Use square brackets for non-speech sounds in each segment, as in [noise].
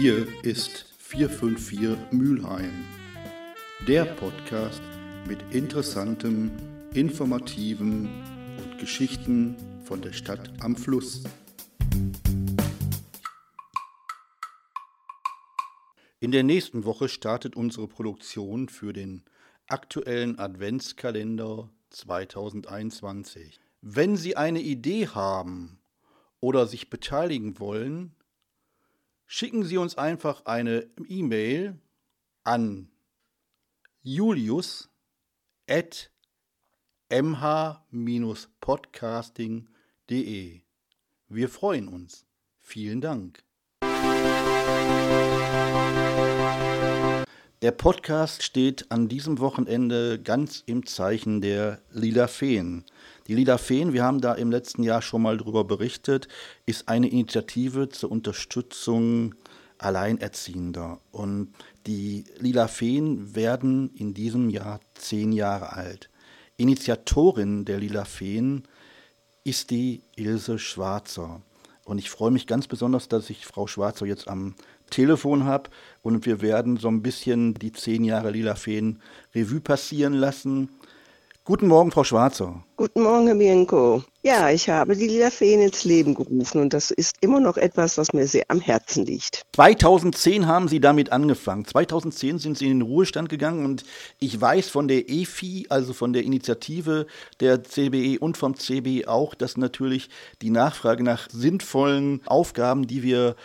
Hier ist 454 Mülheim, der Podcast mit interessantem, informativen und Geschichten von der Stadt am Fluss. In der nächsten Woche startet unsere Produktion für den aktuellen Adventskalender 2021. Wenn Sie eine Idee haben oder sich beteiligen wollen, schicken Sie uns einfach eine E-Mail an julius.mh-podcasting.de. Wir freuen uns. Vielen Dank. Der Podcast steht an diesem Wochenende ganz im Zeichen der Lila Feen. Die Lila Feen, wir haben da im letzten Jahr schon mal drüber berichtet, ist eine Initiative zur Unterstützung Alleinerziehender. Und die Lila Feen werden in diesem Jahr zehn Jahre alt. Initiatorin der Lila Feen ist die Ilse Schwarzer. Und ich freue mich ganz besonders, dass ich Frau Schwarzer jetzt am Telefon habe und wir werden so ein bisschen die zehn Jahre Lila Feen Revue passieren lassen. Guten Morgen, Frau Schwarzer. Guten Morgen, Herr Bienko. Ja, ich habe die Lila Feen ins Leben gerufen und das ist immer noch etwas, was mir sehr am Herzen liegt. 2010 haben Sie damit angefangen. 2010 sind Sie in den Ruhestand gegangen und ich weiß von der EFI, also von der Initiative der CBE und vom CBE auch, dass natürlich die Nachfrage nach sinnvollen Aufgaben, die wir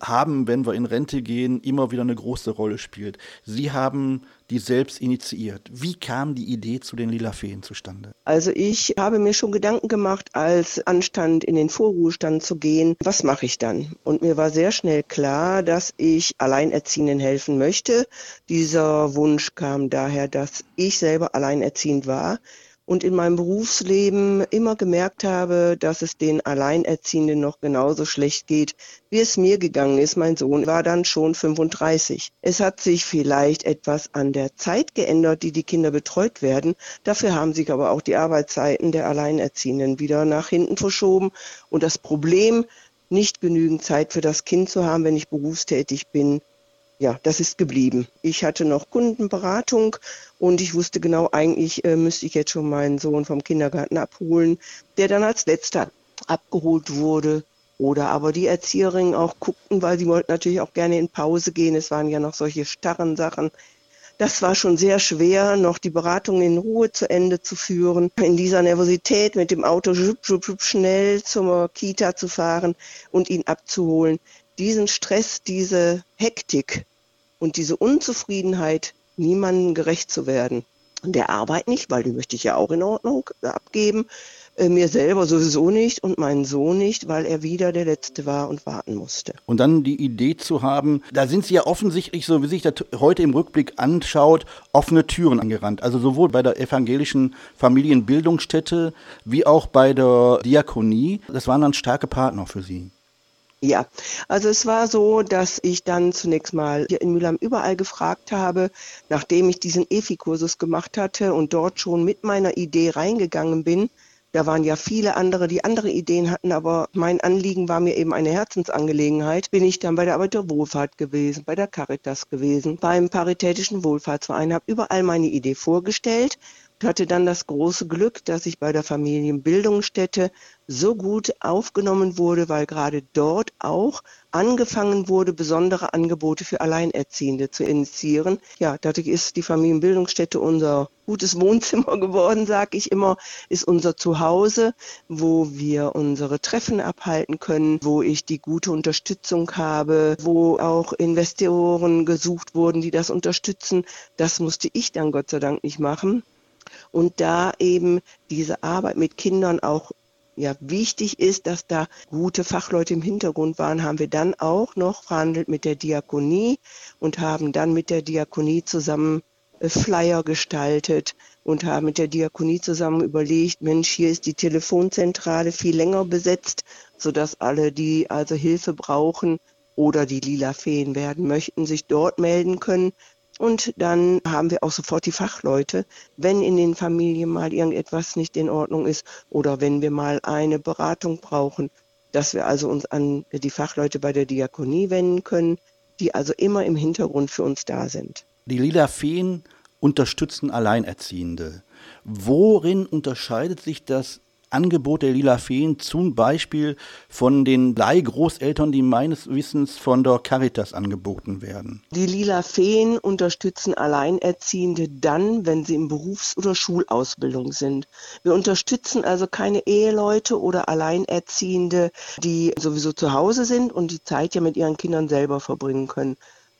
haben, wenn wir in Rente gehen, immer wieder eine große Rolle spielt. Sie haben die selbst initiiert. Wie kam die Idee zu den Lila Feen zustande? Also ich habe mir schon Gedanken gemacht, als anstand, in den Vorruhestand zu gehen, was mache ich dann? Und mir war sehr schnell klar, dass ich Alleinerziehenden helfen möchte. Dieser Wunsch kam daher, dass ich selber alleinerziehend war und in meinem Berufsleben immer gemerkt habe, dass es den Alleinerziehenden noch genauso schlecht geht, wie es mir gegangen ist. Mein Sohn war dann schon 35. Es hat sich vielleicht etwas an der Zeit geändert, die die Kinder betreut werden. Dafür haben sich aber auch die Arbeitszeiten der Alleinerziehenden wieder nach hinten verschoben. Und das Problem, nicht genügend Zeit für das Kind zu haben, wenn ich berufstätig bin, ja, das ist geblieben. Ich hatte noch Kundenberatung und ich wusste genau, eigentlich äh, müsste ich jetzt schon meinen Sohn vom Kindergarten abholen, der dann als letzter abgeholt wurde. Oder aber die Erzieherinnen auch guckten, weil sie wollten natürlich auch gerne in Pause gehen. Es waren ja noch solche starren Sachen. Das war schon sehr schwer, noch die Beratung in Ruhe zu Ende zu führen. In dieser Nervosität mit dem Auto schnell zur Kita zu fahren und ihn abzuholen. Diesen Stress, diese Hektik und diese Unzufriedenheit, niemandem gerecht zu werden. Und der Arbeit nicht, weil die möchte ich ja auch in Ordnung abgeben. Äh, mir selber sowieso nicht und meinen Sohn nicht, weil er wieder der Letzte war und warten musste. Und dann die Idee zu haben, da sind Sie ja offensichtlich, so wie sich das heute im Rückblick anschaut, offene Türen angerannt. Also sowohl bei der evangelischen Familienbildungsstätte wie auch bei der Diakonie. Das waren dann starke Partner für Sie. Ja, also es war so, dass ich dann zunächst mal hier in Mülheim überall gefragt habe, nachdem ich diesen EFI-Kursus gemacht hatte und dort schon mit meiner Idee reingegangen bin. Da waren ja viele andere, die andere Ideen hatten, aber mein Anliegen war mir eben eine Herzensangelegenheit. Bin ich dann bei der Arbeit der Wohlfahrt gewesen, bei der Caritas gewesen, beim Paritätischen Wohlfahrtsverein, habe überall meine Idee vorgestellt hatte dann das große Glück, dass ich bei der Familienbildungsstätte so gut aufgenommen wurde, weil gerade dort auch angefangen wurde, besondere Angebote für Alleinerziehende zu initiieren. Ja, dadurch ist die Familienbildungsstätte unser gutes Wohnzimmer [laughs] geworden, sage ich immer, ist unser Zuhause, wo wir unsere Treffen abhalten können, wo ich die gute Unterstützung habe, wo auch Investoren gesucht wurden, die das unterstützen. Das musste ich dann Gott sei Dank nicht machen und da eben diese Arbeit mit Kindern auch ja, wichtig ist, dass da gute Fachleute im Hintergrund waren, haben wir dann auch noch verhandelt mit der Diakonie und haben dann mit der Diakonie zusammen äh, Flyer gestaltet und haben mit der Diakonie zusammen überlegt, Mensch, hier ist die Telefonzentrale viel länger besetzt, sodass alle, die also Hilfe brauchen oder die lila Feen werden möchten, sich dort melden können. Und dann haben wir auch sofort die Fachleute, wenn in den Familien mal irgendetwas nicht in Ordnung ist oder wenn wir mal eine Beratung brauchen, dass wir also uns an die Fachleute bei der Diakonie wenden können. die also immer im Hintergrund für uns da sind. Die Lila Feen unterstützen Alleinerziehende. Worin unterscheidet sich das Angebot der Lila Feen zum Beispiel von den Leihgroßeltern, die meines Wissens von der Caritas angeboten werden? Die Lila Feen unterstützen Alleinerziehende dann, wenn sie in Berufs- oder Schulausbildung sind. Wir unterstützen also keine Eheleute oder Alleinerziehende, die sowieso zu Hause sind und die Zeit ja mit ihren Kindern selber verbringen können.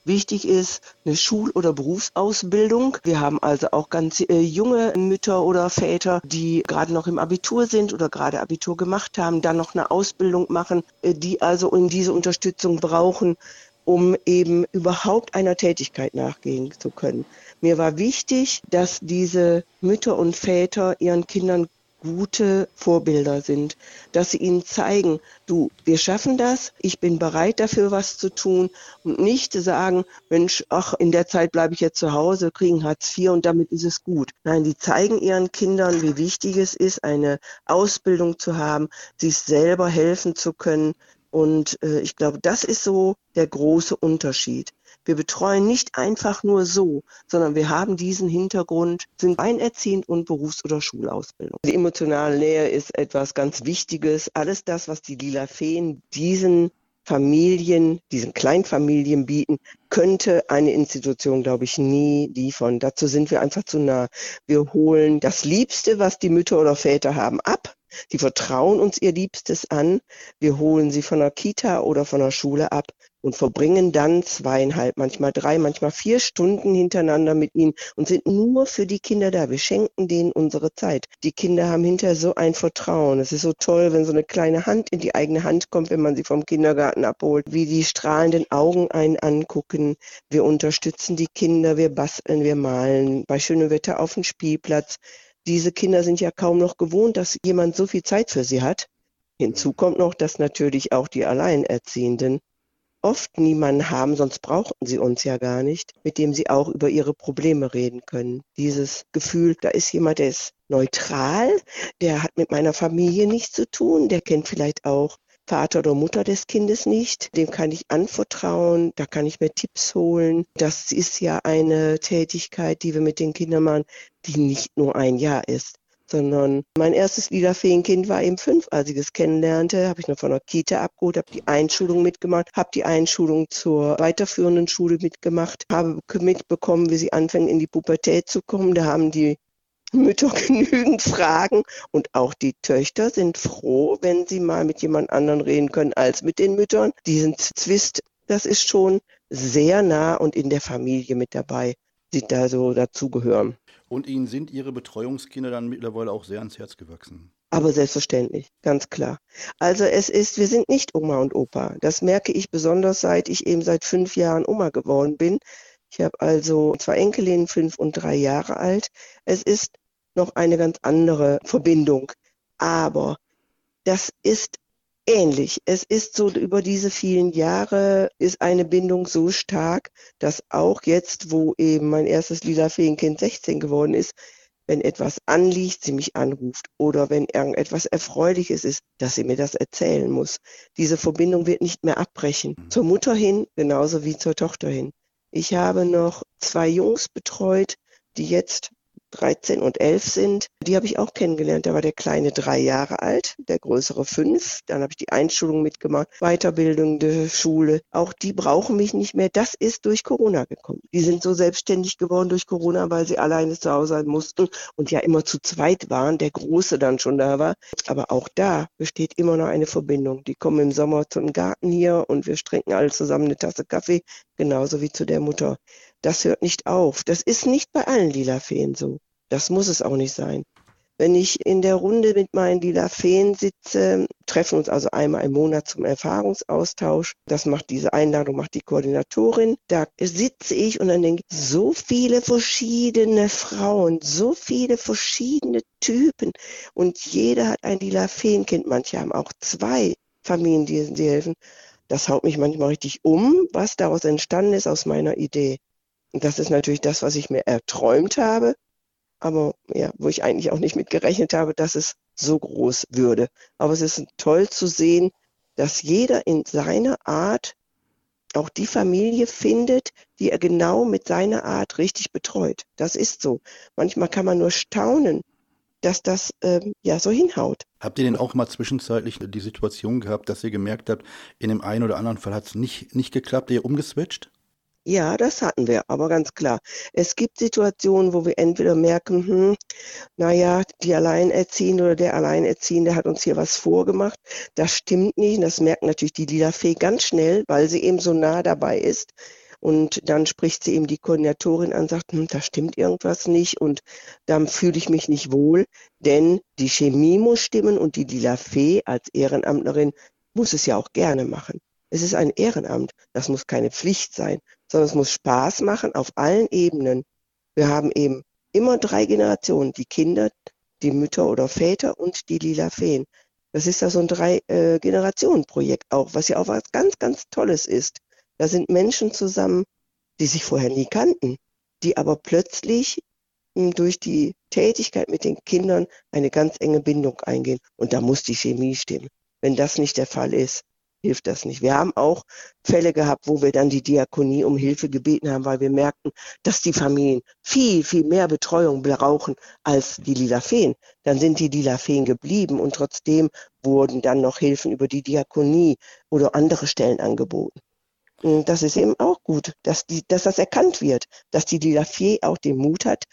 Wichtig ist eine Schul- oder Berufsausbildung. Wir haben also auch ganz äh, junge Mütter oder Väter, die gerade noch im Abitur sind oder gerade Abitur gemacht haben, dann noch eine Ausbildung machen, äh, die also in diese Unterstützung brauchen, um eben überhaupt einer Tätigkeit nachgehen zu können. Mir war wichtig, dass diese Mütter und Väter ihren Kindern gute Vorbilder sind, dass sie ihnen zeigen, du, wir schaffen das, ich bin bereit dafür was zu tun und nicht sagen, Mensch, ach, in der Zeit bleibe ich jetzt zu Hause, kriegen Hartz IV und damit ist es gut. Nein, die zeigen ihren Kindern, wie wichtig es ist, eine Ausbildung zu haben, sich selber helfen zu können. Und äh, ich glaube, das ist so der große Unterschied. Wir betreuen nicht einfach nur so, sondern wir haben diesen Hintergrund, sind alleinerziehend und Berufs- oder Schulausbildung. Die emotionale Nähe ist etwas ganz Wichtiges. Alles das, was die Lila Feen diesen Familien, diesen Kleinfamilien bieten, könnte eine Institution, glaube ich, nie liefern. Dazu sind wir einfach zu nah. Wir holen das Liebste, was die Mütter oder Väter haben, ab. Sie vertrauen uns ihr Liebstes an. Wir holen sie von der Kita oder von der Schule ab und verbringen dann zweieinhalb, manchmal drei, manchmal vier Stunden hintereinander mit ihnen und sind nur für die Kinder da. Wir schenken denen unsere Zeit. Die Kinder haben hinterher so ein Vertrauen. Es ist so toll, wenn so eine kleine Hand in die eigene Hand kommt, wenn man sie vom Kindergarten abholt, wie die strahlenden Augen einen angucken. Wir unterstützen die Kinder, wir basteln, wir malen, bei schönem Wetter auf dem Spielplatz. Diese Kinder sind ja kaum noch gewohnt, dass jemand so viel Zeit für sie hat. Hinzu kommt noch, dass natürlich auch die Alleinerziehenden oft niemanden haben, sonst brauchten sie uns ja gar nicht, mit dem sie auch über ihre Probleme reden können. Dieses Gefühl, da ist jemand, der ist neutral, der hat mit meiner Familie nichts zu tun, der kennt vielleicht auch Vater oder Mutter des Kindes nicht, dem kann ich anvertrauen, da kann ich mir Tipps holen. Das ist ja eine Tätigkeit, die wir mit den Kindern machen, die nicht nur ein Jahr ist sondern mein erstes Liederfeenkind war eben fünf, als ich es kennenlernte, habe ich noch von der Kita abgeholt, habe die Einschulung mitgemacht, habe die Einschulung zur weiterführenden Schule mitgemacht, habe mitbekommen, wie sie anfangen in die Pubertät zu kommen. Da haben die Mütter [laughs] genügend Fragen und auch die Töchter sind froh, wenn sie mal mit jemand anderen reden können als mit den Müttern. Diesen Zwist, das ist schon sehr nah und in der Familie mit dabei, die da so dazugehören. Und Ihnen sind Ihre Betreuungskinder dann mittlerweile auch sehr ans Herz gewachsen? Aber selbstverständlich, ganz klar. Also es ist, wir sind nicht Oma und Opa. Das merke ich besonders, seit ich eben seit fünf Jahren Oma geworden bin. Ich habe also zwei Enkelinnen, fünf und drei Jahre alt. Es ist noch eine ganz andere Verbindung. Aber das ist ähnlich. Es ist so, über diese vielen Jahre ist eine Bindung so stark, dass auch jetzt, wo eben mein erstes lila Feenkind 16 geworden ist, wenn etwas anliegt, sie mich anruft oder wenn irgendetwas Erfreuliches ist, dass sie mir das erzählen muss. Diese Verbindung wird nicht mehr abbrechen. Mhm. Zur Mutter hin, genauso wie zur Tochter hin. Ich habe noch zwei Jungs betreut, die jetzt 13 und 11 sind, die habe ich auch kennengelernt. Da war der Kleine drei Jahre alt, der Größere fünf. Dann habe ich die Einschulung mitgemacht, Weiterbildung der Schule. Auch die brauchen mich nicht mehr. Das ist durch Corona gekommen. Die sind so selbstständig geworden durch Corona, weil sie alleine zu Hause sein mussten und ja immer zu zweit waren, der Große dann schon da war. Aber auch da besteht immer noch eine Verbindung. Die kommen im Sommer zum Garten hier und wir trinken alle zusammen eine Tasse Kaffee, genauso wie zu der Mutter. Das hört nicht auf. Das ist nicht bei allen lila Feen so. Das muss es auch nicht sein. Wenn ich in der Runde mit meinen lila Feen sitze, treffen uns also einmal im Monat zum Erfahrungsaustausch. Das macht diese Einladung, macht die Koordinatorin. Da sitze ich und dann denke ich, so viele verschiedene Frauen, so viele verschiedene Typen und jeder hat ein lila Feenkind. Manche haben auch zwei Familien, die helfen. Das haut mich manchmal richtig um, was daraus entstanden ist aus meiner Idee. Das ist natürlich das, was ich mir erträumt habe, aber ja, wo ich eigentlich auch nicht mit gerechnet habe, dass es so groß würde. Aber es ist toll zu sehen, dass jeder in seiner Art auch die Familie findet, die er genau mit seiner Art richtig betreut. Das ist so. Manchmal kann man nur staunen, dass das ähm, ja so hinhaut. Habt ihr denn auch mal zwischenzeitlich die Situation gehabt, dass ihr gemerkt habt, in dem einen oder anderen Fall hat es nicht, nicht geklappt, ihr umgeswitcht? Ja, das hatten wir, aber ganz klar. Es gibt Situationen, wo wir entweder merken, hm, naja, die Alleinerziehende oder der Alleinerziehende hat uns hier was vorgemacht. Das stimmt nicht. Das merkt natürlich die Lila-Fee ganz schnell, weil sie eben so nah dabei ist. Und dann spricht sie eben die Koordinatorin an, sagt, hm, da stimmt irgendwas nicht und dann fühle ich mich nicht wohl, denn die Chemie muss stimmen und die Lila Fee als Ehrenamtlerin muss es ja auch gerne machen. Es ist ein Ehrenamt, das muss keine Pflicht sein sondern es muss Spaß machen auf allen Ebenen. Wir haben eben immer drei Generationen, die Kinder, die Mütter oder Väter und die lila Feen. Das ist ja so ein Drei-Generationen-Projekt äh, auch, was ja auch was ganz, ganz Tolles ist. Da sind Menschen zusammen, die sich vorher nie kannten, die aber plötzlich hm, durch die Tätigkeit mit den Kindern eine ganz enge Bindung eingehen. Und da muss die Chemie stimmen. Wenn das nicht der Fall ist, hilft das nicht. Wir haben auch Fälle gehabt, wo wir dann die Diakonie um Hilfe gebeten haben, weil wir merkten, dass die Familien viel, viel mehr Betreuung brauchen als die Lila Feen. Dann sind die Lila Feen geblieben und trotzdem wurden dann noch Hilfen über die Diakonie oder andere Stellen angeboten. Und das ist eben auch gut, dass, die, dass das erkannt wird, dass die Lila Fee auch den Mut hat,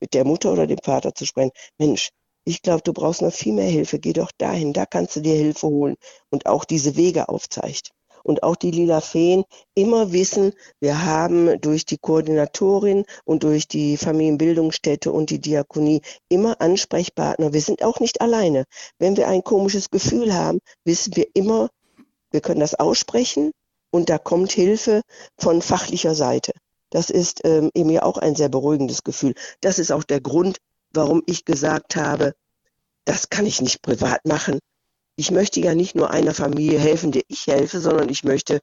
mit der Mutter oder dem Vater zu sprechen. Mensch, ich glaube, du brauchst noch viel mehr Hilfe. Geh doch dahin, da kannst du dir Hilfe holen und auch diese Wege aufzeigt. Und auch die Lila Feen immer wissen, wir haben durch die Koordinatorin und durch die Familienbildungsstätte und die Diakonie immer Ansprechpartner. Wir sind auch nicht alleine. Wenn wir ein komisches Gefühl haben, wissen wir immer, wir können das aussprechen und da kommt Hilfe von fachlicher Seite. Das ist ähm, eben ja auch ein sehr beruhigendes Gefühl. Das ist auch der Grund, warum ich gesagt habe, das kann ich nicht privat machen. Ich möchte ja nicht nur einer Familie helfen, der ich helfe, sondern ich möchte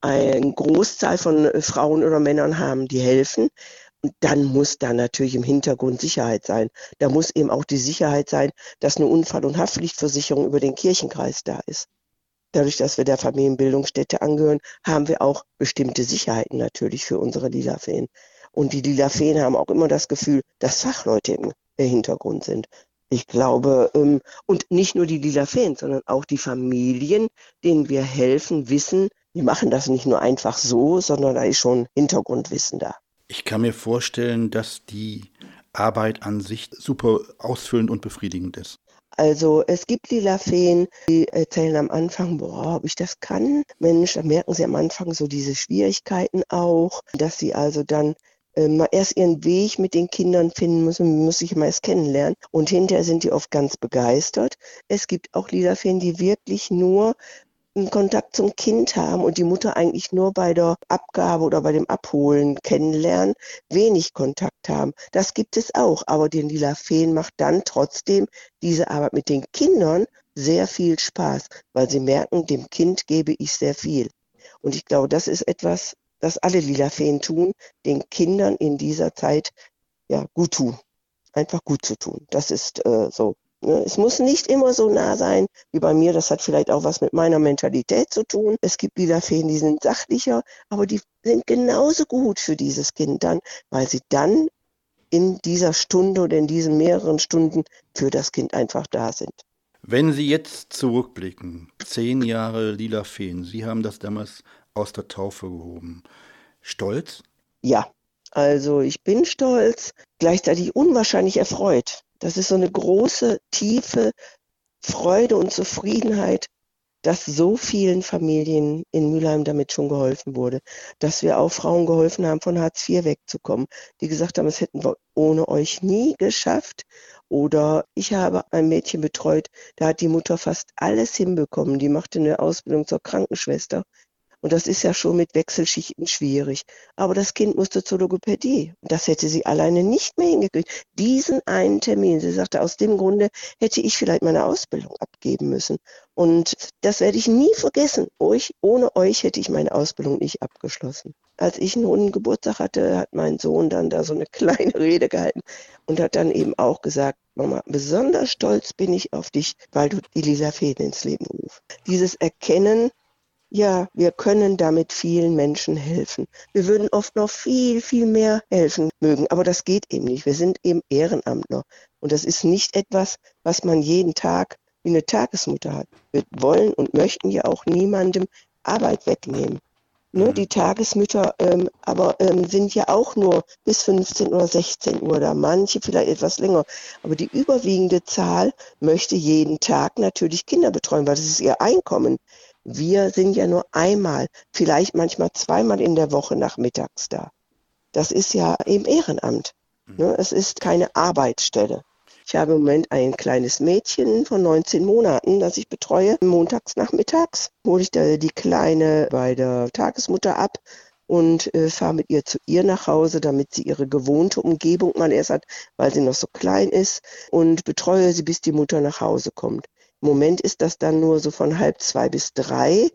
eine Großzahl von Frauen oder Männern haben, die helfen. Und dann muss da natürlich im Hintergrund Sicherheit sein. Da muss eben auch die Sicherheit sein, dass eine Unfall- und Haftpflichtversicherung über den Kirchenkreis da ist. Dadurch, dass wir der Familienbildungsstätte angehören, haben wir auch bestimmte Sicherheiten natürlich für unsere Lila Feen. Und die Lila Feen haben auch immer das Gefühl, dass Fachleute im Hintergrund sind. Ich glaube, ähm, und nicht nur die lila Fans, sondern auch die Familien, denen wir helfen, wissen, die machen das nicht nur einfach so, sondern da ist schon Hintergrundwissen da. Ich kann mir vorstellen, dass die Arbeit an sich super ausfüllend und befriedigend ist. Also es gibt lila Feen, die erzählen am Anfang, boah, ob ich das kann. Mensch, da merken sie am Anfang so diese Schwierigkeiten auch, dass sie also dann äh, mal erst ihren Weg mit den Kindern finden müssen, muss ich mal erst kennenlernen. Und hinterher sind die oft ganz begeistert. Es gibt auch Liederfeen, die wirklich nur einen Kontakt zum Kind haben und die Mutter eigentlich nur bei der Abgabe oder bei dem Abholen kennenlernen, wenig Kontakt haben. Das gibt es auch, aber den Lila Feen macht dann trotzdem diese Arbeit mit den Kindern sehr viel Spaß, weil sie merken, dem Kind gebe ich sehr viel. Und ich glaube, das ist etwas, das alle lila Feen tun, den Kindern in dieser Zeit ja gut tun. Einfach gut zu tun. Das ist äh, so. Ne? Es muss nicht immer so nah sein wie bei mir. Das hat vielleicht auch was mit meiner Mentalität zu tun. Es gibt lila Feen, die sind sachlicher, aber die sind genauso gut für dieses Kind dann, weil sie dann in dieser Stunde oder in diesen mehreren Stunden für das Kind einfach da sind. Wenn Sie jetzt zurückblicken, zehn Jahre Lila Feen, Sie haben das damals aus der Taufe gehoben. Stolz? Ja, also ich bin stolz, gleichzeitig unwahrscheinlich erfreut. Das ist so eine große, tiefe Freude und Zufriedenheit, dass so vielen Familien in Mülheim damit schon geholfen wurde, dass wir auch Frauen geholfen haben, von Hartz IV wegzukommen, die gesagt haben, es hätten wir ohne euch nie geschafft. Oder ich habe ein Mädchen betreut, da hat die Mutter fast alles hinbekommen. Die machte eine Ausbildung zur Krankenschwester. Und das ist ja schon mit Wechselschichten schwierig. Aber das Kind musste zur Logopädie. Und das hätte sie alleine nicht mehr hingekriegt. Diesen einen Termin. Sie sagte, aus dem Grunde hätte ich vielleicht meine Ausbildung abgeben müssen. Und das werde ich nie vergessen. Euch, ohne euch hätte ich meine Ausbildung nicht abgeschlossen. Als ich einen runden Geburtstag hatte, hat mein Sohn dann da so eine [laughs] kleine Rede gehalten und hat dann eben auch gesagt, Mama, besonders stolz bin ich auf dich, weil du die Lisa Fäden ins Leben rufst. Dieses Erkennen, ja, wir können damit vielen Menschen helfen. Wir würden oft noch viel, viel mehr helfen mögen, aber das geht eben nicht. Wir sind eben Ehrenamtler und das ist nicht etwas, was man jeden Tag wie eine Tagesmutter hat. Wir wollen und möchten ja auch niemandem Arbeit wegnehmen. Ne, mhm. die Tagesmütter ähm, aber ähm, sind ja auch nur bis 15 oder 16 Uhr da, manche vielleicht etwas länger. Aber die überwiegende Zahl möchte jeden Tag natürlich Kinder betreuen, weil das ist ihr Einkommen. Wir sind ja nur einmal, vielleicht manchmal zweimal in der Woche nachmittags da. Das ist ja eben Ehrenamt. Mhm. Ne? Es ist keine Arbeitsstelle. Ich habe im Moment ein kleines Mädchen von 19 Monaten, das ich betreue. Montags nachmittags hole ich da die Kleine bei der Tagesmutter ab und äh, fahre mit ihr zu ihr nach Hause, damit sie ihre gewohnte Umgebung mal erst hat, weil sie noch so klein ist und betreue sie, bis die Mutter nach Hause kommt. Im Moment ist das dann nur so von halb zwei bis drei,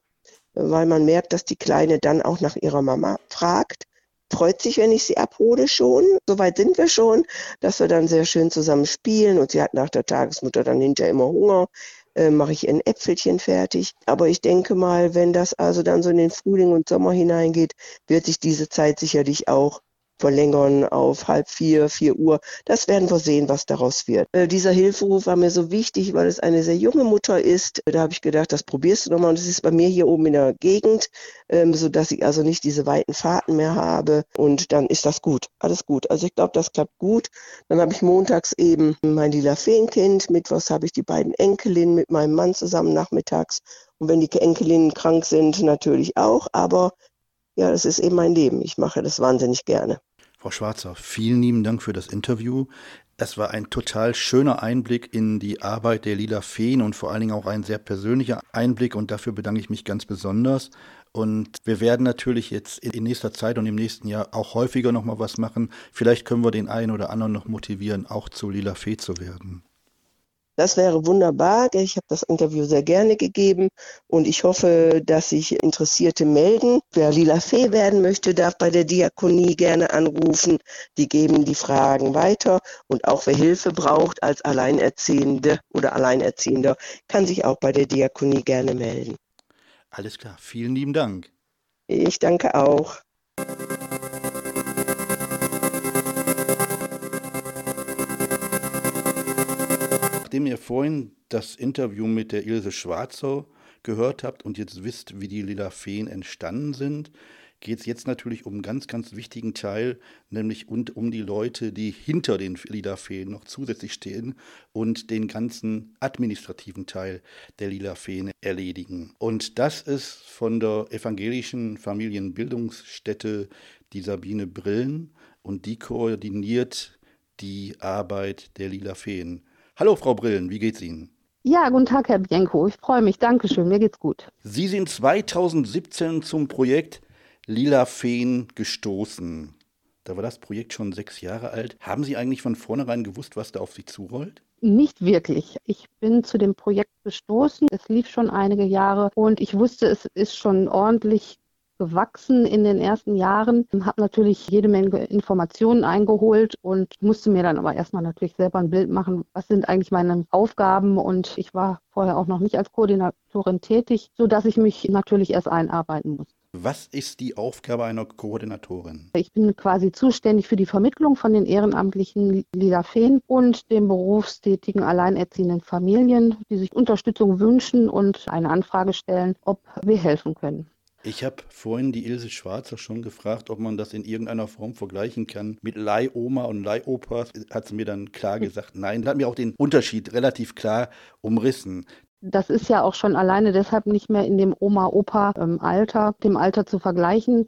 weil man merkt, dass die Kleine dann auch nach ihrer Mama fragt freut sich, wenn ich sie abhole schon. Soweit sind wir schon, dass wir dann sehr schön zusammen spielen und sie hat nach der Tagesmutter dann hinterher immer Hunger. Äh, mache ich ein Äpfelchen fertig. Aber ich denke mal, wenn das also dann so in den Frühling und Sommer hineingeht, wird sich diese Zeit sicherlich auch verlängern auf halb vier, vier Uhr. Das werden wir sehen, was daraus wird. Äh, dieser Hilferuf war mir so wichtig, weil es eine sehr junge Mutter ist. Da habe ich gedacht, das probierst du nochmal. Und es ist bei mir hier oben in der Gegend, ähm, sodass ich also nicht diese weiten Fahrten mehr habe. Und dann ist das gut. Alles gut. Also ich glaube, das klappt gut. Dann habe ich montags eben mein lila Feenkind. Mittwochs habe ich die beiden Enkelinnen mit meinem Mann zusammen nachmittags. Und wenn die Enkelinnen krank sind, natürlich auch. Aber ja, das ist eben mein Leben. Ich mache das wahnsinnig gerne. Frau Schwarzer, vielen lieben Dank für das Interview. Es war ein total schöner Einblick in die Arbeit der Lila Feen und vor allen Dingen auch ein sehr persönlicher Einblick und dafür bedanke ich mich ganz besonders. Und wir werden natürlich jetzt in nächster Zeit und im nächsten Jahr auch häufiger nochmal was machen. Vielleicht können wir den einen oder anderen noch motivieren, auch zu Lila Fee zu werden. Das wäre wunderbar. Ich habe das Interview sehr gerne gegeben und ich hoffe, dass sich Interessierte melden. Wer Lila Fee werden möchte, darf bei der Diakonie gerne anrufen. Die geben die Fragen weiter und auch wer Hilfe braucht als Alleinerziehende oder Alleinerziehender, kann sich auch bei der Diakonie gerne melden. Alles klar. Vielen lieben Dank. Ich danke auch. Nachdem ihr vorhin das Interview mit der Ilse Schwarzer gehört habt und jetzt wisst, wie die Lila Feen entstanden sind, geht es jetzt natürlich um einen ganz, ganz wichtigen Teil, nämlich und um die Leute, die hinter den Lila Feen noch zusätzlich stehen und den ganzen administrativen Teil der Lila Feen erledigen. Und das ist von der evangelischen Familienbildungsstätte die Sabine Brillen und die koordiniert die Arbeit der Lila Feen. Hallo, Frau Brillen, wie geht's Ihnen? Ja, guten Tag, Herr Bienko. Ich freue mich. Dankeschön. Mir geht's gut. Sie sind 2017 zum Projekt Lila Feen gestoßen. Da war das Projekt schon sechs Jahre alt. Haben Sie eigentlich von vornherein gewusst, was da auf Sie zurollt? Nicht wirklich. Ich bin zu dem Projekt gestoßen. Es lief schon einige Jahre und ich wusste, es ist schon ordentlich gewachsen in den ersten Jahren, habe natürlich jede Menge Informationen eingeholt und musste mir dann aber erstmal natürlich selber ein Bild machen, was sind eigentlich meine Aufgaben und ich war vorher auch noch nicht als Koordinatorin tätig, sodass ich mich natürlich erst einarbeiten musste. Was ist die Aufgabe einer Koordinatorin? Ich bin quasi zuständig für die Vermittlung von den ehrenamtlichen Lila Feen und den berufstätigen alleinerziehenden Familien, die sich Unterstützung wünschen und eine Anfrage stellen, ob wir helfen können. Ich habe vorhin die Ilse Schwarzer schon gefragt, ob man das in irgendeiner Form vergleichen kann mit Leihoma und Leihopa. Hat sie mir dann klar gesagt, [laughs] nein. Hat mir auch den Unterschied relativ klar umrissen. Das ist ja auch schon alleine deshalb nicht mehr in dem Oma-Opa-Alter, dem Alter zu vergleichen.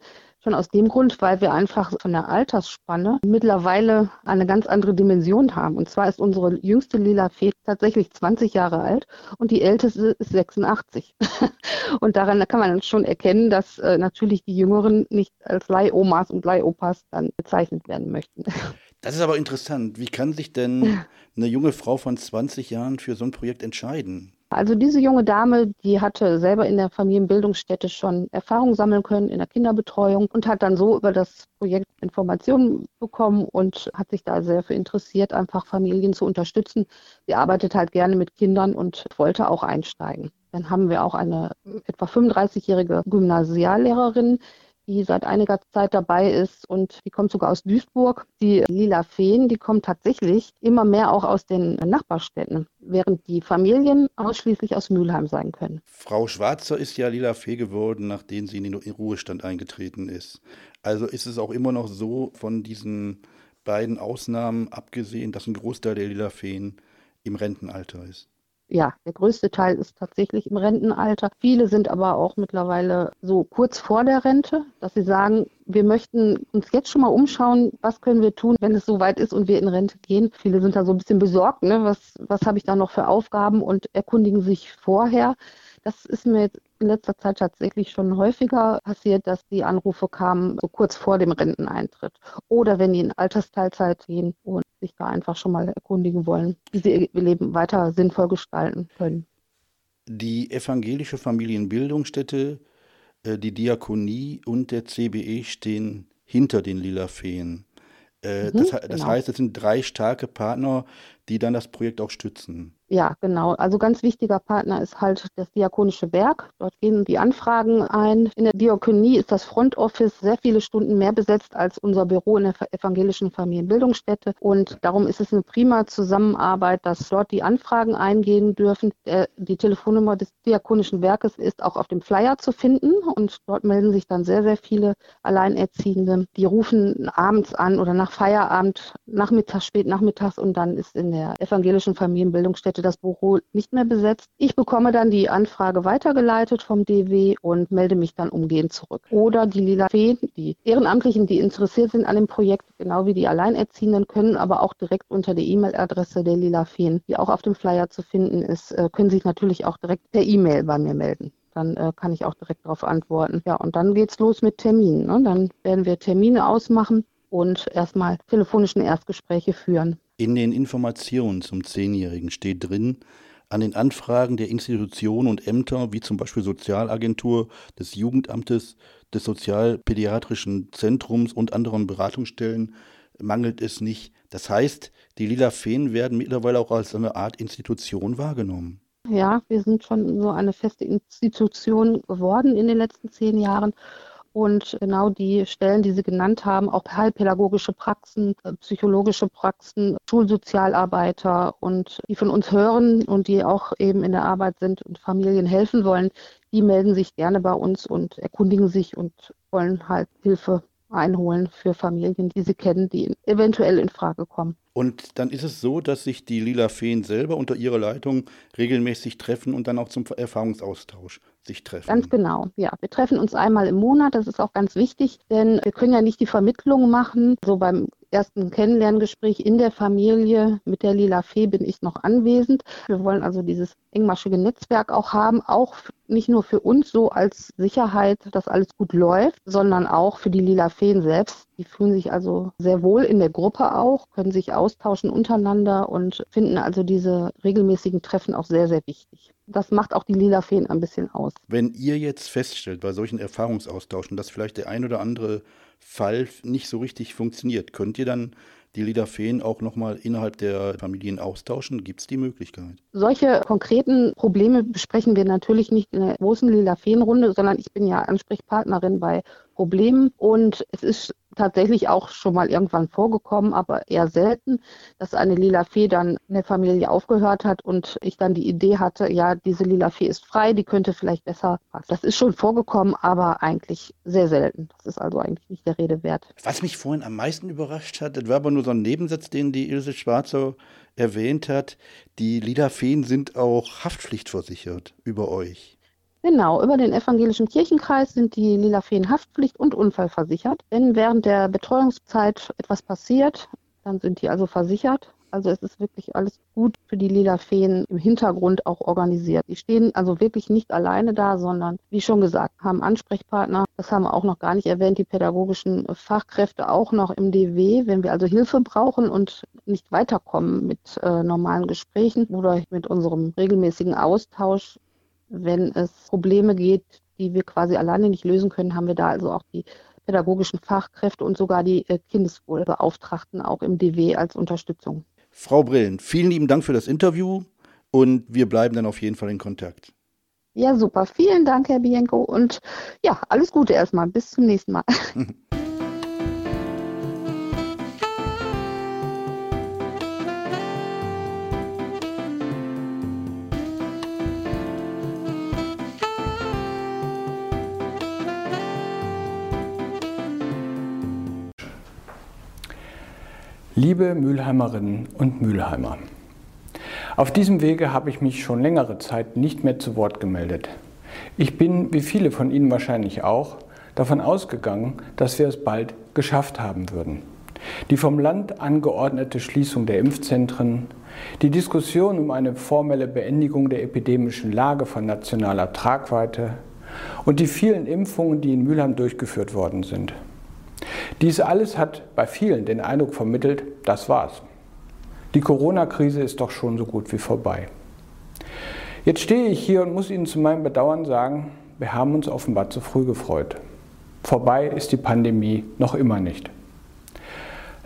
Schon aus dem Grund, weil wir einfach von der Altersspanne mittlerweile eine ganz andere Dimension haben. Und zwar ist unsere jüngste Lila Fee tatsächlich 20 Jahre alt und die älteste ist 86. [laughs] und daran kann man schon erkennen, dass äh, natürlich die Jüngeren nicht als Leihomas und Leihopas dann bezeichnet werden möchten. [laughs] Das ist aber interessant. Wie kann sich denn [laughs] eine junge Frau von 20 Jahren für so ein Projekt entscheiden? Also diese junge Dame, die hatte selber in der Familienbildungsstätte schon Erfahrung sammeln können in der Kinderbetreuung und hat dann so über das Projekt Informationen bekommen und hat sich da sehr für interessiert, einfach Familien zu unterstützen. Sie arbeitet halt gerne mit Kindern und wollte auch einsteigen. Dann haben wir auch eine etwa 35-jährige Gymnasiallehrerin, die seit einiger Zeit dabei ist und die kommt sogar aus Duisburg. Die Lila Feen, die kommen tatsächlich immer mehr auch aus den Nachbarstädten, während die Familien ausschließlich aus Mülheim sein können. Frau Schwarzer ist ja Lila Fee geworden, nachdem sie in den Ruhestand eingetreten ist. Also ist es auch immer noch so, von diesen beiden Ausnahmen abgesehen, dass ein Großteil der Lila Feen im Rentenalter ist ja, der größte Teil ist tatsächlich im Rentenalter. Viele sind aber auch mittlerweile so kurz vor der Rente, dass sie sagen, wir möchten uns jetzt schon mal umschauen, was können wir tun, wenn es soweit ist und wir in Rente gehen. Viele sind da so ein bisschen besorgt, ne? was, was habe ich da noch für Aufgaben und erkundigen sich vorher. Das ist mir jetzt in letzter Zeit tatsächlich schon häufiger passiert, dass die Anrufe kamen so kurz vor dem Renteneintritt oder wenn die in Altersteilzeit gehen und sich da einfach schon mal erkundigen wollen, wie sie ihr Leben weiter sinnvoll gestalten können. Die evangelische Familienbildungsstätte, äh, die Diakonie und der CBE stehen hinter den Lila Feen. Äh, mhm, das, das genau. heißt, es sind drei starke Partner, die dann das Projekt auch stützen. Ja, genau. Also ganz wichtiger Partner ist halt das Diakonische Werk. Dort gehen die Anfragen ein. In der Diakonie ist das Front Office sehr viele Stunden mehr besetzt als unser Büro in der evangelischen Familienbildungsstätte. Und darum ist es eine prima Zusammenarbeit, dass dort die Anfragen eingehen dürfen. Die Telefonnummer des Diakonischen Werkes ist auch auf dem Flyer zu finden. Und dort melden sich dann sehr, sehr viele Alleinerziehende. Die rufen abends an oder nach Feierabend, nachmittags, spät nachmittags und dann ist in der evangelischen Familienbildungsstätte das Büro nicht mehr besetzt. Ich bekomme dann die Anfrage weitergeleitet vom DW und melde mich dann umgehend zurück. Oder die Lila Feen, die Ehrenamtlichen, die interessiert sind an dem Projekt, genau wie die Alleinerziehenden, können aber auch direkt unter der E-Mail-Adresse der Lila Feen, die auch auf dem Flyer zu finden ist, äh, können sich natürlich auch direkt per E-Mail bei mir melden dann äh, kann ich auch direkt darauf antworten. Ja, und dann geht's los mit Terminen. Ne? Dann werden wir Termine ausmachen und erstmal telefonischen Erstgespräche führen. In den Informationen zum Zehnjährigen steht drin, an den Anfragen der Institutionen und Ämter, wie zum Beispiel Sozialagentur, des Jugendamtes, des Sozialpädiatrischen Zentrums und anderen Beratungsstellen, mangelt es nicht. Das heißt, die Lila Feen werden mittlerweile auch als eine Art Institution wahrgenommen. Ja, wir sind schon so eine feste Institution geworden in den letzten zehn Jahren und genau die Stellen, die Sie genannt haben, auch heilpädagogische Praxen, äh, psychologische Praxen, Schulsozialarbeiter und die von uns hören und die auch eben in der Arbeit sind und Familien helfen wollen, die melden sich gerne bei uns und erkundigen sich und wollen halt Hilfe einholen für Familien, die sie kennen, die eventuell in Frage kommen. Und dann ist es so, dass sich die Lila Feen selber unter ihrer Leitung regelmäßig treffen und dann auch zum Erfahrungsaustausch sich treffen. Ganz genau, ja. Wir treffen uns einmal im Monat, das ist auch ganz wichtig, denn wir können ja nicht die Vermittlung machen. So beim ersten Kennenlerngespräch in der Familie mit der Lila Fee bin ich noch anwesend. Wir wollen also dieses engmaschige Netzwerk auch haben, auch nicht nur für uns so als Sicherheit, dass alles gut läuft, sondern auch für die Lila Feen selbst. Die fühlen sich also sehr wohl in der Gruppe auch, können sich austauschen untereinander und finden also diese regelmäßigen Treffen auch sehr, sehr wichtig das macht auch die lila Feen ein bisschen aus. Wenn ihr jetzt feststellt bei solchen Erfahrungsaustauschen, dass vielleicht der ein oder andere Fall nicht so richtig funktioniert, könnt ihr dann die lila Feen auch nochmal innerhalb der Familien austauschen? Gibt es die Möglichkeit? Solche konkreten Probleme besprechen wir natürlich nicht in der großen lila Feenrunde, sondern ich bin ja Ansprechpartnerin bei Problemen und es ist tatsächlich auch schon mal irgendwann vorgekommen, aber eher selten, dass eine lila Fee dann in der Familie aufgehört hat und ich dann die Idee hatte, ja, diese lila Fee ist frei, die könnte vielleicht besser passen. Das ist schon vorgekommen, aber eigentlich sehr selten. Das ist also eigentlich nicht der Rede wert. Was mich vorhin am meisten überrascht hat, das war aber nur so ein Nebensatz, den die Ilse Schwarzer erwähnt hat. Die lila Feen sind auch haftpflichtversichert über euch. Genau, über den evangelischen Kirchenkreis sind die Lila Feen Haftpflicht und Unfall versichert. Wenn während der Betreuungszeit etwas passiert, dann sind die also versichert. Also es ist wirklich alles gut für die Lila Feen im Hintergrund auch organisiert. Die stehen also wirklich nicht alleine da, sondern wie schon gesagt, haben Ansprechpartner. Das haben wir auch noch gar nicht erwähnt, die pädagogischen Fachkräfte auch noch im DW. Wenn wir also Hilfe brauchen und nicht weiterkommen mit äh, normalen Gesprächen oder mit unserem regelmäßigen Austausch. Wenn es Probleme geht, die wir quasi alleine nicht lösen können, haben wir da also auch die pädagogischen Fachkräfte und sogar die äh, Kindeswohlbeauftragten auch im DW als Unterstützung. Frau Brillen, vielen lieben Dank für das Interview und wir bleiben dann auf jeden Fall in Kontakt. Ja, super. Vielen Dank, Herr Bienko. Und ja, alles Gute erstmal. Bis zum nächsten Mal. [laughs] Liebe Mülheimerinnen und Mülheimer, auf diesem Wege habe ich mich schon längere Zeit nicht mehr zu Wort gemeldet. Ich bin, wie viele von Ihnen wahrscheinlich auch, davon ausgegangen, dass wir es bald geschafft haben würden. Die vom Land angeordnete Schließung der Impfzentren, die Diskussion um eine formelle Beendigung der epidemischen Lage von nationaler Tragweite und die vielen Impfungen, die in Mülheim durchgeführt worden sind. Dies alles hat bei vielen den Eindruck vermittelt, das war's. Die Corona-Krise ist doch schon so gut wie vorbei. Jetzt stehe ich hier und muss Ihnen zu meinem Bedauern sagen, wir haben uns offenbar zu früh gefreut. Vorbei ist die Pandemie noch immer nicht.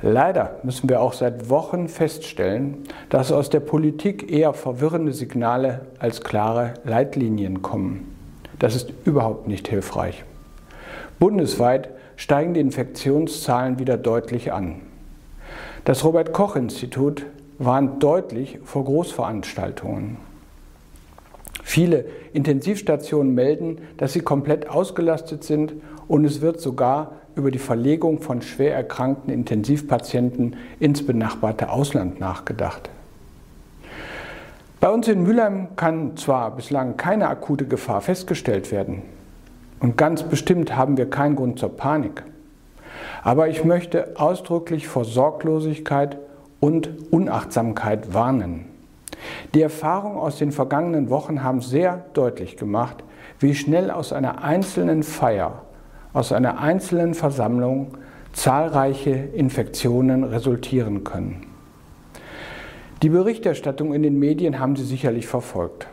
Leider müssen wir auch seit Wochen feststellen, dass aus der Politik eher verwirrende Signale als klare Leitlinien kommen. Das ist überhaupt nicht hilfreich. Bundesweit steigen die Infektionszahlen wieder deutlich an. Das Robert Koch Institut warnt deutlich vor Großveranstaltungen. Viele Intensivstationen melden, dass sie komplett ausgelastet sind und es wird sogar über die Verlegung von schwer erkrankten Intensivpatienten ins benachbarte Ausland nachgedacht. Bei uns in Mülheim kann zwar bislang keine akute Gefahr festgestellt werden, und ganz bestimmt haben wir keinen Grund zur Panik. Aber ich möchte ausdrücklich vor Sorglosigkeit und Unachtsamkeit warnen. Die Erfahrungen aus den vergangenen Wochen haben sehr deutlich gemacht, wie schnell aus einer einzelnen Feier, aus einer einzelnen Versammlung zahlreiche Infektionen resultieren können. Die Berichterstattung in den Medien haben Sie sicherlich verfolgt.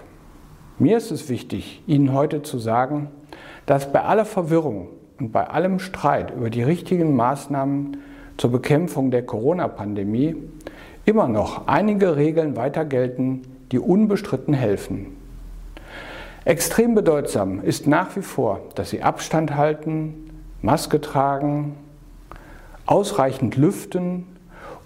Mir ist es wichtig, Ihnen heute zu sagen, dass bei aller Verwirrung und bei allem Streit über die richtigen Maßnahmen zur Bekämpfung der Corona-Pandemie immer noch einige Regeln weiter gelten, die unbestritten helfen. Extrem bedeutsam ist nach wie vor, dass Sie Abstand halten, Maske tragen, ausreichend lüften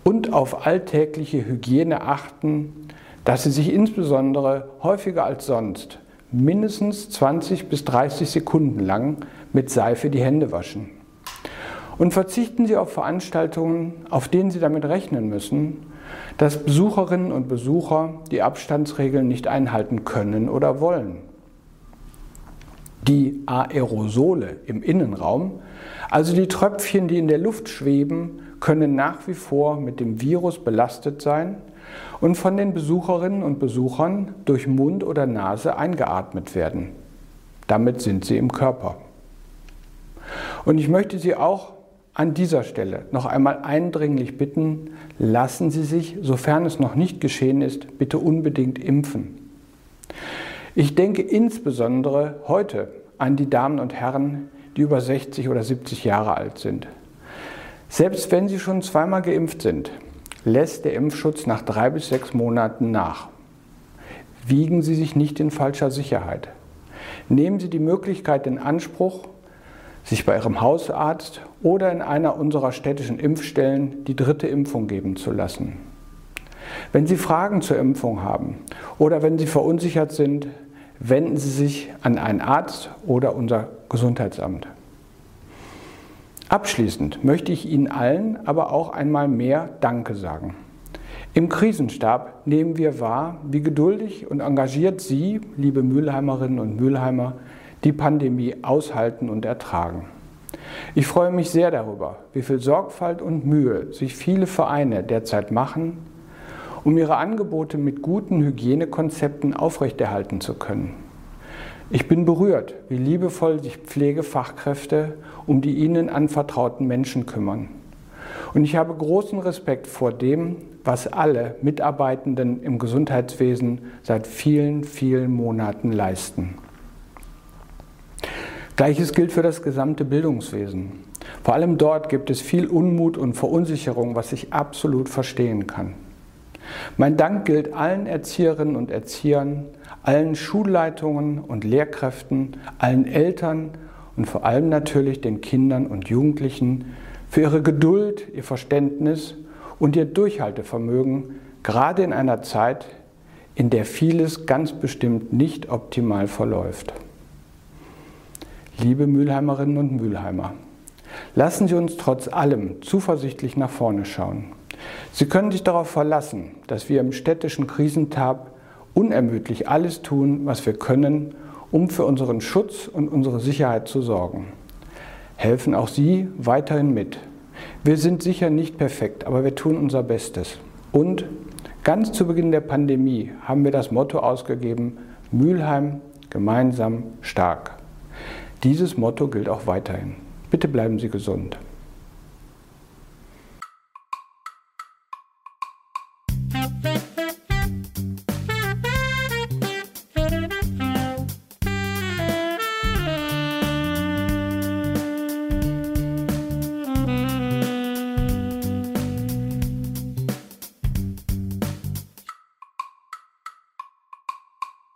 und auf alltägliche Hygiene achten, dass Sie sich insbesondere häufiger als sonst mindestens 20 bis 30 Sekunden lang mit Seife die Hände waschen. Und verzichten Sie auf Veranstaltungen, auf denen Sie damit rechnen müssen, dass Besucherinnen und Besucher die Abstandsregeln nicht einhalten können oder wollen. Die Aerosole im Innenraum, also die Tröpfchen, die in der Luft schweben, können nach wie vor mit dem Virus belastet sein und von den Besucherinnen und Besuchern durch Mund oder Nase eingeatmet werden. Damit sind sie im Körper. Und ich möchte Sie auch an dieser Stelle noch einmal eindringlich bitten, lassen Sie sich, sofern es noch nicht geschehen ist, bitte unbedingt impfen. Ich denke insbesondere heute an die Damen und Herren, die über 60 oder 70 Jahre alt sind. Selbst wenn sie schon zweimal geimpft sind, lässt der Impfschutz nach drei bis sechs Monaten nach. Wiegen Sie sich nicht in falscher Sicherheit. Nehmen Sie die Möglichkeit in Anspruch, sich bei Ihrem Hausarzt oder in einer unserer städtischen Impfstellen die dritte Impfung geben zu lassen. Wenn Sie Fragen zur Impfung haben oder wenn Sie verunsichert sind, wenden Sie sich an einen Arzt oder unser Gesundheitsamt. Abschließend möchte ich Ihnen allen aber auch einmal mehr Danke sagen. Im Krisenstab nehmen wir wahr, wie geduldig und engagiert Sie, liebe Mülheimerinnen und Mülheimer, die Pandemie aushalten und ertragen. Ich freue mich sehr darüber, wie viel Sorgfalt und Mühe sich viele Vereine derzeit machen, um ihre Angebote mit guten Hygienekonzepten aufrechterhalten zu können. Ich bin berührt, wie liebevoll sich Pflegefachkräfte um die ihnen anvertrauten Menschen kümmern. Und ich habe großen Respekt vor dem, was alle Mitarbeitenden im Gesundheitswesen seit vielen, vielen Monaten leisten. Gleiches gilt für das gesamte Bildungswesen. Vor allem dort gibt es viel Unmut und Verunsicherung, was ich absolut verstehen kann. Mein Dank gilt allen Erzieherinnen und Erziehern, allen Schulleitungen und Lehrkräften, allen Eltern und vor allem natürlich den Kindern und Jugendlichen für ihre Geduld, ihr Verständnis und ihr Durchhaltevermögen, gerade in einer Zeit, in der vieles ganz bestimmt nicht optimal verläuft. Liebe Mülheimerinnen und Mülheimer, lassen Sie uns trotz allem zuversichtlich nach vorne schauen. Sie können sich darauf verlassen, dass wir im städtischen Krisentab unermüdlich alles tun, was wir können, um für unseren Schutz und unsere Sicherheit zu sorgen. Helfen auch Sie weiterhin mit. Wir sind sicher nicht perfekt, aber wir tun unser Bestes. Und ganz zu Beginn der Pandemie haben wir das Motto ausgegeben, Mülheim gemeinsam stark. Dieses Motto gilt auch weiterhin. Bitte bleiben Sie gesund.